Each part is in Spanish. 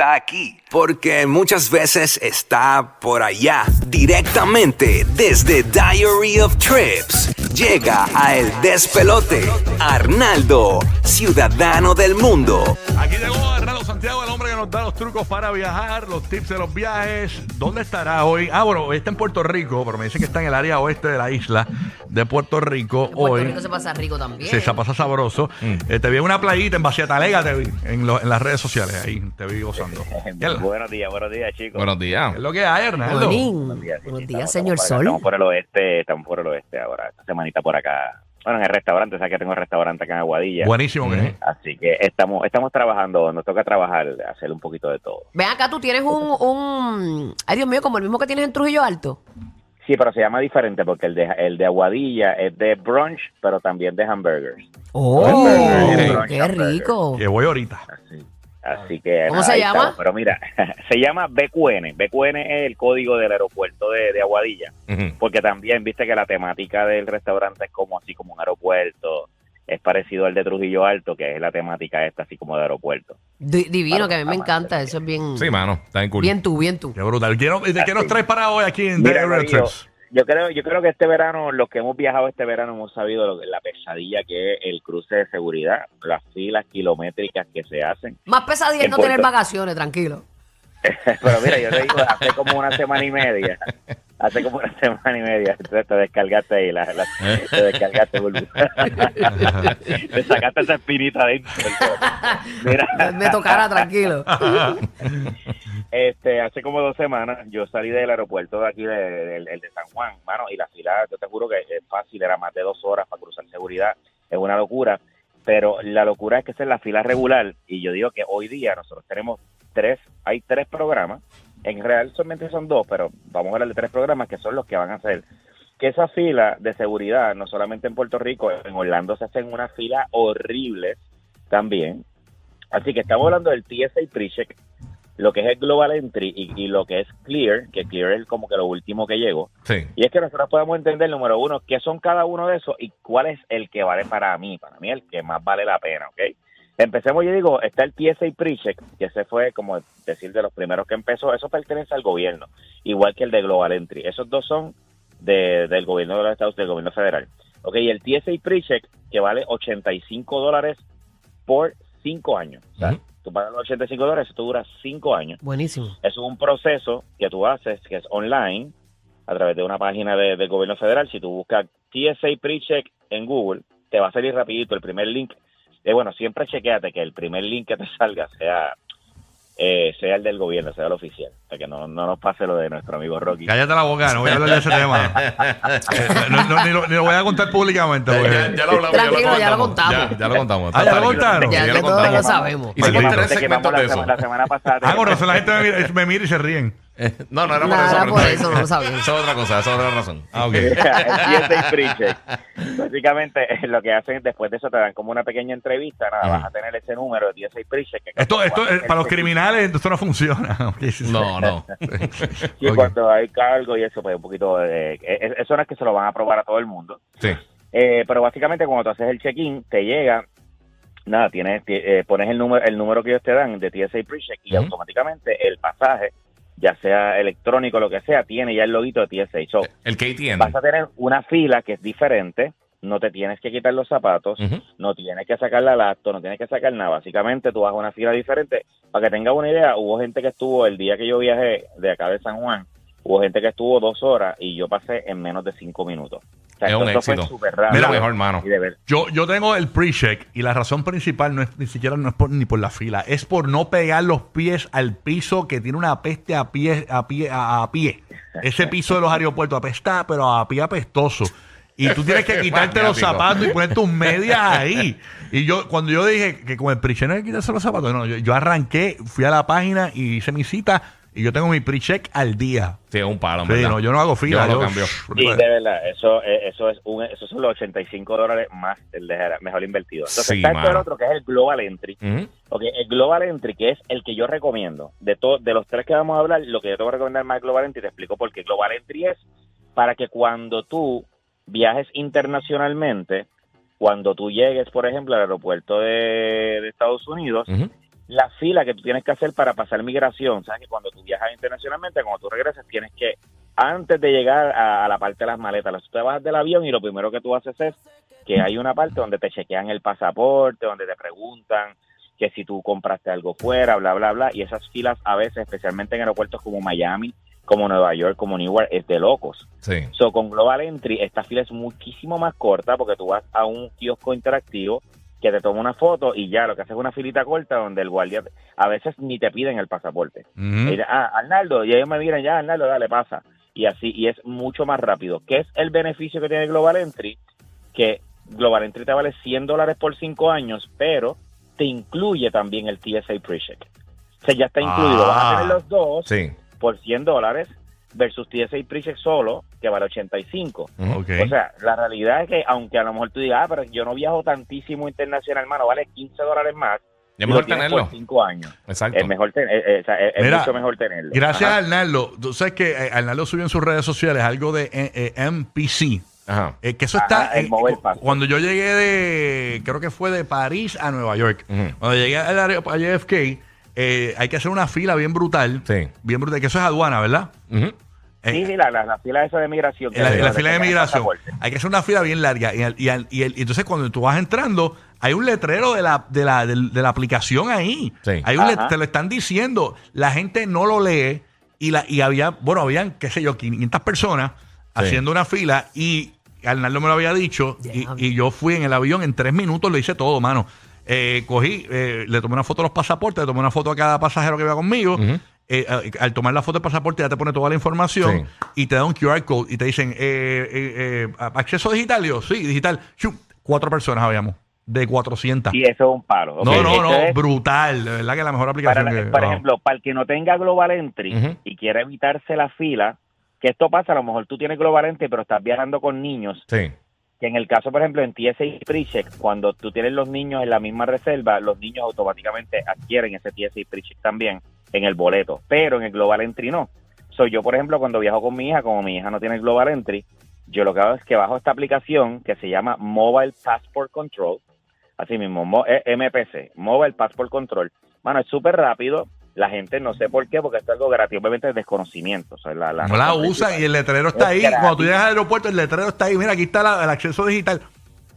está aquí, porque muchas veces está por allá, directamente desde Diary of Trips. Llega a El Despelote, Arnaldo, ciudadano del mundo. Aquí llegó Arnaldo Santiago, el hombre nos da los trucos para viajar, los tips de los viajes. ¿Dónde estará hoy? Ah, bueno, hoy está en Puerto Rico, pero me dice que está en el área oeste de la isla de Puerto Rico Puerto hoy. Rico se pasa rico también. Sí, se pasa sabroso. Eh, te vi en una playita en Talega, te vi en, lo- en las redes sociales, ahí te vi gozando. ¿Qué es lo- Buenos días, buenos días, chicos. Buenos días. qué es lo que hay? Buenín. Buenos días, sí, Buenos sí, días, estamos- señor estamos por acá, Sol. Estamos por el oeste, estamos por el oeste ahora. Esta semanita por acá. Bueno, en el restaurante, sabes que tengo un restaurante acá en Aguadilla. Buenísimo que es. Así que estamos estamos trabajando, nos toca trabajar, hacer un poquito de todo. Ven acá, tú tienes un, un... Ay, Dios mío, como el mismo que tienes en Trujillo Alto. Sí, pero se llama diferente porque el de, el de Aguadilla es de brunch, pero también de hamburgers. ¡Oh! ¡Qué rico! Que voy ahorita. Así, que... ¿Cómo nada, se llama? estamos. Pero mira, se llama BQN. BQN es el código del aeropuerto de, de Aguadilla. Porque también viste que la temática del restaurante es como así como un aeropuerto es parecido al de Trujillo Alto que es la temática esta así como de aeropuerto Di- divino, que a mí me encanta. Eso es bien... Sí, mano, está en cool. Bien tú, bien tú. Qué brutal. Quiero, ¿De qué nos traes para hoy aquí en Corillo, Trips? Yo creo yo creo que este verano los que hemos viajado este verano hemos sabido lo que- la pesadilla que es el cruce de seguridad las filas kilométricas que se hacen Más pesadilla es no tener vacaciones, tranquilo. pero mira yo te digo hace como una semana y media hace como una semana y media entonces te descargaste ahí la, la- te descargaste te sacaste esa espinita dentro mira Me tocará, tranquilo. Este, hace como dos semanas yo salí del aeropuerto de aquí, de, el de San Juan, mano, y la fila, yo te juro que es fácil, era más de dos horas para cruzar seguridad, es una locura, pero la locura es que esa es la fila regular, y yo digo que hoy día nosotros tenemos tres, hay tres programas, en real solamente son dos, pero vamos a hablar de tres programas que son los que van a hacer que esa fila de seguridad, no solamente en Puerto Rico, en Orlando se hacen una fila horrible también. Así que estamos hablando del TSA Pre-Check, lo que es el Global Entry y, y lo que es Clear, que Clear es como que lo último que llegó. Sí. Y es que nosotros podemos entender, número uno, qué son cada uno de esos y cuál es el que vale para mí. Para mí el que más vale la pena, ¿ok? Empecemos, yo digo, está el TSA Pre-Check, que ese fue, como decir, de los primeros que empezó. Eso pertenece al gobierno, igual que el de Global Entry. Esos dos son de- del gobierno de los Estados del gobierno federal. Ok, y el TSA Pre-Check, que vale 85 dólares por 5 años. Ujú. Tú pagas los 85 dólares, esto dura 5 años. Buenísimo. Eso es un proceso que tú haces, que es online, a través de una página de- del gobierno federal. Si tú buscas TSA Pre-Check en Google, te va a salir rapidito el primer link. Eh, bueno, siempre chequeate que el primer link que te salga sea eh, sea el del gobierno, sea el oficial, para que no, no nos pase lo de nuestro amigo Rocky. Cállate la boca, no voy a hablar de ese tema. Eh, no, no, ni, lo, ni lo voy a contar públicamente. Ya, porque- ya- ya lo hablamos. Tranquilo, ya lo contamos. Ya, ya lo contamos. Ah, ya lo Está contaron. tranquilo. Ya, Ya que lo todos lo contamos. sabemos. Hicimos tres segmentos la, de eso. la semana pasada. Ah, con razón la gente me mira, me mira y se ríen. No, no era por Nada, eso. era por eso, no lo sabía. Eso es otra cosa, eso es otra razón. Ah, ok. el TSA Pre-Check. Básicamente, eh, lo que hacen después de eso te dan como una pequeña entrevista. Nada, vas a tener ese número de TSA Pre-Check. que Esto, esto, eh, para los el- criminales, esto no funciona. No, no. Sí, Ok. cuando hay cargo y eso, pues un poquito de... eh, Eso no es que se lo van a aprobar a todo el mundo. Sí. Eh, pero básicamente cuando tú haces el check-in, te llega, nada, tienes, ti- eh, pones el número, el número que ellos te dan de TSA Pre-Check y automáticamente el pasaje, ya sea electrónico lo que sea, tiene ya el loguito de TSA. So, El KTN. vas a tener una fila que es diferente no te tienes que quitar los zapatos, no tienes que sacar la lacto, no tienes que sacar nada. Básicamente tú vas a una fila diferente. Para que tengas una idea, hubo gente que estuvo el día que yo viajé de acá de San Juan, hubo gente que estuvo dos horas y yo pasé en menos de cinco minutos. Es un fue éxito. rápido. Mira, mejor, mano. Y de ver- Yo, yo tengo el pre-check y la razón principal no es ni siquiera no es por, ni por la fila, es por no pegar los pies al piso que tiene una peste a pie, a pie, a, a pie. Ese piso de los aeropuertos apesta, pero a pie apestoso. Y tú tienes que quitarte los zapatos y poner tus medias ahí. Y yo, cuando yo dije que con el pre-check no hay que quitarse los zapatos, no, yo, yo arranqué, fui a la página y hice mi cita y yo tengo mi pre-check al día. Sí, es un palo, Sí, verdad. no, yo no hago fila. Yo lo cambio. Y de verdad, eso, eh, eso es un, esos son los 85 dólares más el de- mejor invertido. Entonces Sí, está esto mano. el otro que es el Global Entry. Ujú. Ok, el Global Entry, que es el que yo recomiendo. De to- de los tres que vamos a hablar, lo que yo te voy a recomendar más es Global Entry. Te explico por qué. Global Entry es para que cuando tú viajes internacionalmente, cuando tú llegues, por ejemplo, al aeropuerto de, de Estados Unidos, Ujú. La fila que tú tienes que hacer para pasar migración, sabes que cuando tú viajas internacionalmente, cuando tú regresas, tienes que, antes de llegar a, a la parte de las maletas, tú te bajas del avión y lo primero que tú haces es que hay una parte donde te chequean el pasaporte, donde te preguntan que si tú compraste algo fuera, bla, bla, bla, y esas filas a veces, especialmente en aeropuertos como Miami, como Nueva York, como Newark, es de locos. Sí. So, con Global Entry, esta fila es muchísimo más corta porque tú vas a un kiosco interactivo que te toma una foto y ya lo que hace es una filita corta donde el guardia a veces ni te piden el pasaporte. Ujú. Y ah, Arnaldo, y ellos me miran, ya, Arnaldo, dale, pasa. Y así, y es mucho más rápido. ¿Qué es el beneficio que tiene Global Entry? Que Global Entry te vale 100 dólares por 5 años, pero te incluye también el TSA Pre-Check. O sea, ya está incluido. Vas a Ah. tener los dos Sí. por 100 dólares versus TSA Pre-Check solo, que vale 85. Ujú. Ok. O sea, la realidad es que aunque a lo mejor tú digas, ah, pero yo no viajo tantísimo internacional, hermano, vale 15 dólares más. Y es y mejor tenerlo. Por 5 años. Exacto. Es mejor ten- eh, eh, es, es Mira, mucho mejor tenerlo. Gracias Ajá. a Arnaldo. Tú sabes que eh, Arnaldo subió en sus redes sociales algo de eh, eh, MPC. Ajá. Eh, que eso Ajá, está. el eh, Mobile cu- Pass. cuando yo llegué de. Creo que fue de París a Nueva York. Cuando llegué al área- a JFK, eh, hay que hacer una fila bien brutal. Sí. Bien brutal. Que eso es aduana, ¿verdad? Ujú. Eh, Sí, sí, la, la, la fila esa de migración. la, fila de migración. pasaporte. Hay que hacer una fila bien larga. Y, al- y al- y el- y entonces, cuando tú vas entrando, hay un letrero de la, de la, del- de la aplicación ahí. Sí. Hay un Ajá. te lo están diciendo. La gente no lo lee. Y, la, y había, bueno, habían, qué sé yo, 500 personas haciendo una fila. Y Arnaldo me lo había dicho. Y yo fui en el avión, en tres minutos lo hice todo, mano. Eh, cogí, eh, le tomé una foto a los pasaportes, le tomé una foto a cada pasajero que iba conmigo. Ujú. Eh, eh, al tomar la foto del pasaporte ya te pone toda la información Sí. y te da un QR code y te dicen, eh, eh, eh, ¿acceso digital? Y yo, sí, digital. Shum, cuatro personas habíamos, de 400. Y eso es un palo. no, no, esto no, es brutal. De verdad que la mejor aplicación para, que... por wow. ejemplo, para el que no tenga Global Entry Ujú. y quiera evitarse la fila, que esto pasa, a lo mejor tú tienes Global Entry, pero estás viajando con niños, Sí. Que en el caso, por ejemplo, en TSA Pre-Check, cuando tú tienes los niños en la misma reserva, los niños automáticamente adquieren ese TSA Pre-Check también en el boleto, pero en el Global Entry no. Soy yo, por ejemplo, cuando viajo con mi hija, como mi hija no tiene Global Entry, yo lo que hago es que bajo esta aplicación que se llama Mobile Passport Control, así mismo, mo- eh, MPC, Mobile Passport Control. Mano, es súper rápido. La gente no sé por qué, porque esto es algo gratis, obviamente es desconocimiento. o sea, la, la no la usan y el letrero está Es ahí. gratis. Cuando tú llegas al aeropuerto, el letrero está ahí. Mira, aquí está la- el acceso digital.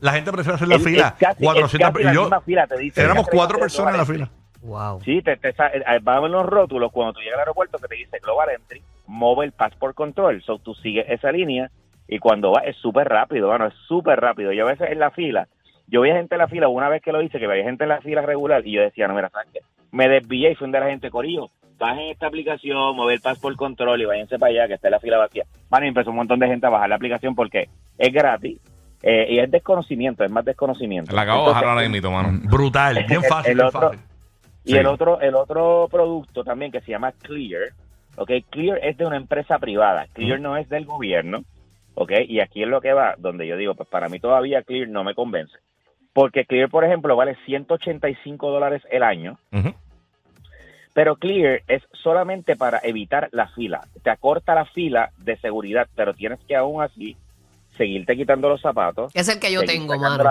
La gente prefiere hacer la Es- fila. es casi- 400 es casi la y yo, misma fila, te dice. éramos cuatro personas en la fila. Wow. Sí, te, te, eh, va a ver los rótulos cuando tú llegas al aeropuerto que te dice Global Entry, Mobile Passport Control. So, tú sigues esa línea y cuando va es súper rápido, bueno, es súper rápido. Yo a veces en la fila, yo veía gente en la fila, una vez que lo hice, que veía gente en la fila regular y yo decía, no, mira, ¿sabes qué? Me desvié y fui donde la gente, Corillo, bajen esta aplicación, Mobile Passport Control y váyanse para allá, que está en la fila vacía. Van y empezó un montón de gente a bajar la aplicación porque es gratis eh, y es desconocimiento, es más desconocimiento. La acabo de bajar ahora mismo, mano. Mm, Brutal, bien fácil, el bien otro- fácil. Y Sí. el otro, el otro producto también que se llama Clear, ¿ok? Clear es de una empresa privada, Clear no es del gobierno, ¿ok? Y aquí es lo que va, donde yo digo, pues para mí todavía Clear no me convence. Porque Clear, por ejemplo, vale 185 dólares el año, pero Clear es solamente para evitar la fila. Te acorta la fila de seguridad, pero tienes que aún así seguirte quitando los zapatos. Es el que yo tengo, mano.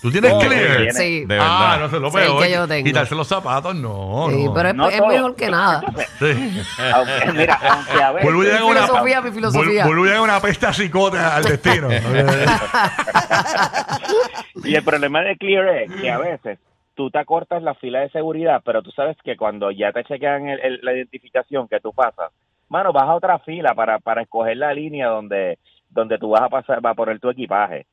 ¿Tú tienes No, clear? Sí. De Ah, verdad. no sé, lo Sí, el peor. que yo tengo. Quitarse los zapatos, no. Sí, no. pero es, No es todo. mejor que nada. Sí. Aunque, mira, aunque a veces... Vuelvo llego una, filosofía, mi filosofía. vuel- vuelvo y llego una peste a psicota al destino. Y el problema de Clear es que a veces tú te acortas la fila de seguridad, pero tú sabes que cuando ya te chequean el- el- la identificación que tú pasas, mano, vas a otra fila para, para escoger la línea donde, donde tú vas a pasar, va a poner tu equipaje.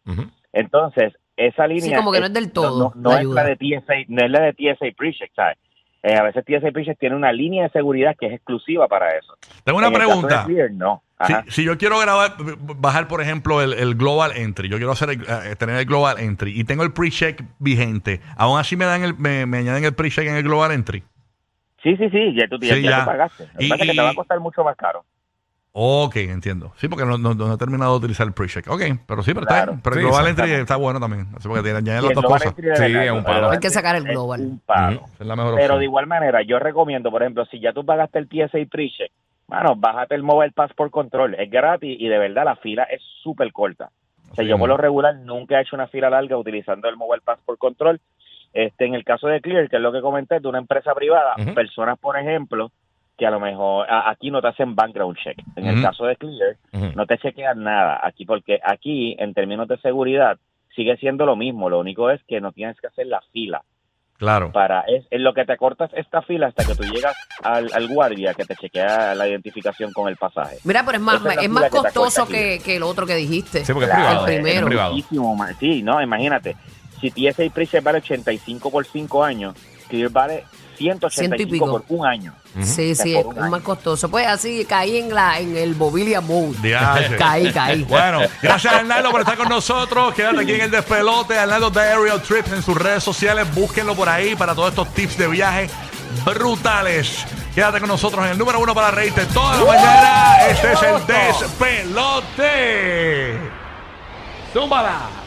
Entonces, esa línea... como que no es del todo No, es la de TSA, no es la de TSA PreCheck, ¿sabes? Eh, a veces TSA PreCheck tiene una línea de seguridad que es exclusiva para eso. Tengo una En el caso de pregunta. Clear, no. Si, yo quiero grabar, bajar, por ejemplo, el, el Global Entry, yo quiero hacer el- eh, tener el Global Entry y tengo el pre-check vigente, aún así me dan el, me, me añaden el pre-check en el Global Entry. Sí, sí, sí, ya tú, ya, Sí, ya ya. tú pagaste. Lo que pasa es que te va a costar mucho más caro. Ok, entiendo. Sí, porque no, no- no he terminado de utilizar el pre-check. Ok, pero sí, pero está Claro. bien. Pero el Sí, Global. Entry está bueno también. Así porque tiene, añaden Y las el dos Global cosas. Sí, verdad, es un palo. Global Hay que sacar el Entry es Global. un palo. Es la mejor Pero opción. de igual manera, yo recomiendo, por ejemplo, si ya tú pagaste el TSA pre-check, bueno, bájate el Mobile Passport Control. Es gratis y de verdad la fila es súper corta. O sea, Sí, yo por lo regular nunca he hecho una fila larga utilizando el Mobile Passport Control. Este, en el caso de Clear, que es lo que comenté, de una empresa privada, personas, por ejemplo, que a lo mejor a- aquí no te hacen background check. En el caso de Clear, no te chequean nada aquí, porque aquí, en términos de seguridad, sigue siendo lo mismo. Lo único es que no tienes que hacer la fila Claro. para es en lo que te cortas esta fila hasta que tú llegas al, al guardia que te chequea la identificación con el pasaje. Mira, pero es más, es más que costoso que, que el otro que dijiste. Sí, porque es privado. el primero. Es privado. Muchísimo más. Sí, no, imagínate. Si TSA Pre-Check vale 85 por 5 años, Clear vale 185 pico. por un año. Sí, sí, es, un es año. más costoso. Pues así caí en la en el Bobilia Mode. Diache. Caí, caí. Bueno, gracias Arnaldo por estar con nosotros. Quédate aquí en el despelote. Arnaldo de Aerial Trips en sus redes sociales. Búsquenlo por ahí para todos estos tips de viaje brutales. Quédate con nosotros en el número uno para reírte toda la mañana. Este es el despelote. Zúmbala.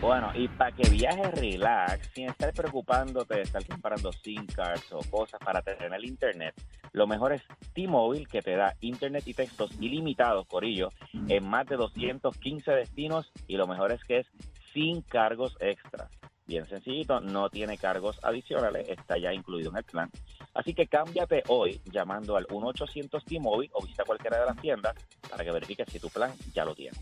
Bueno, y para que viajes relax, sin estar preocupándote de estar comprando SIM cards o cosas para tener el internet, lo mejor es T-Mobile que te da internet y textos ilimitados, Corillo, en más de 215 destinos y lo mejor es que es sin cargos extras. Bien sencillito, no tiene cargos adicionales, está ya incluido en el plan. Así que cámbiate hoy llamando al 1-800 T-Mobile o visita cualquiera de las tiendas para que verifiques si tu plan ya lo tiene.